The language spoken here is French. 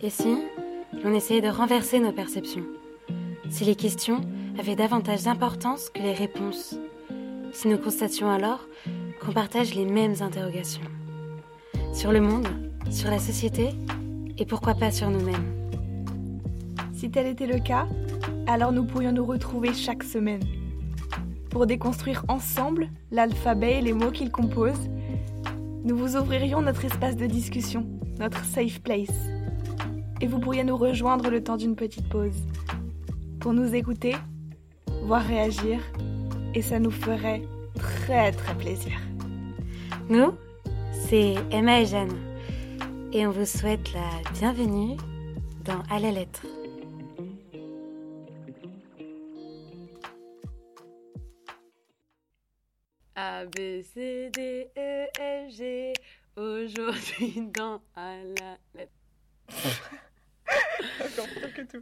Et si l'on essayait de renverser nos perceptions Si les questions avaient davantage d'importance que les réponses Si nous constations alors qu'on partage les mêmes interrogations Sur le monde, sur la société et pourquoi pas sur nous-mêmes Si tel était le cas, alors nous pourrions nous retrouver chaque semaine pour déconstruire ensemble l'alphabet et les mots qu'il compose. Nous vous ouvririons notre espace de discussion, notre safe place. Et vous pourriez nous rejoindre le temps d'une petite pause pour nous écouter, voir réagir, et ça nous ferait très très plaisir. Nous, c'est Emma et Jeanne, et on vous souhaite la bienvenue dans À la lettre. A, B, C, D, E, F, G. Aujourd'hui dans à la lettre. gitu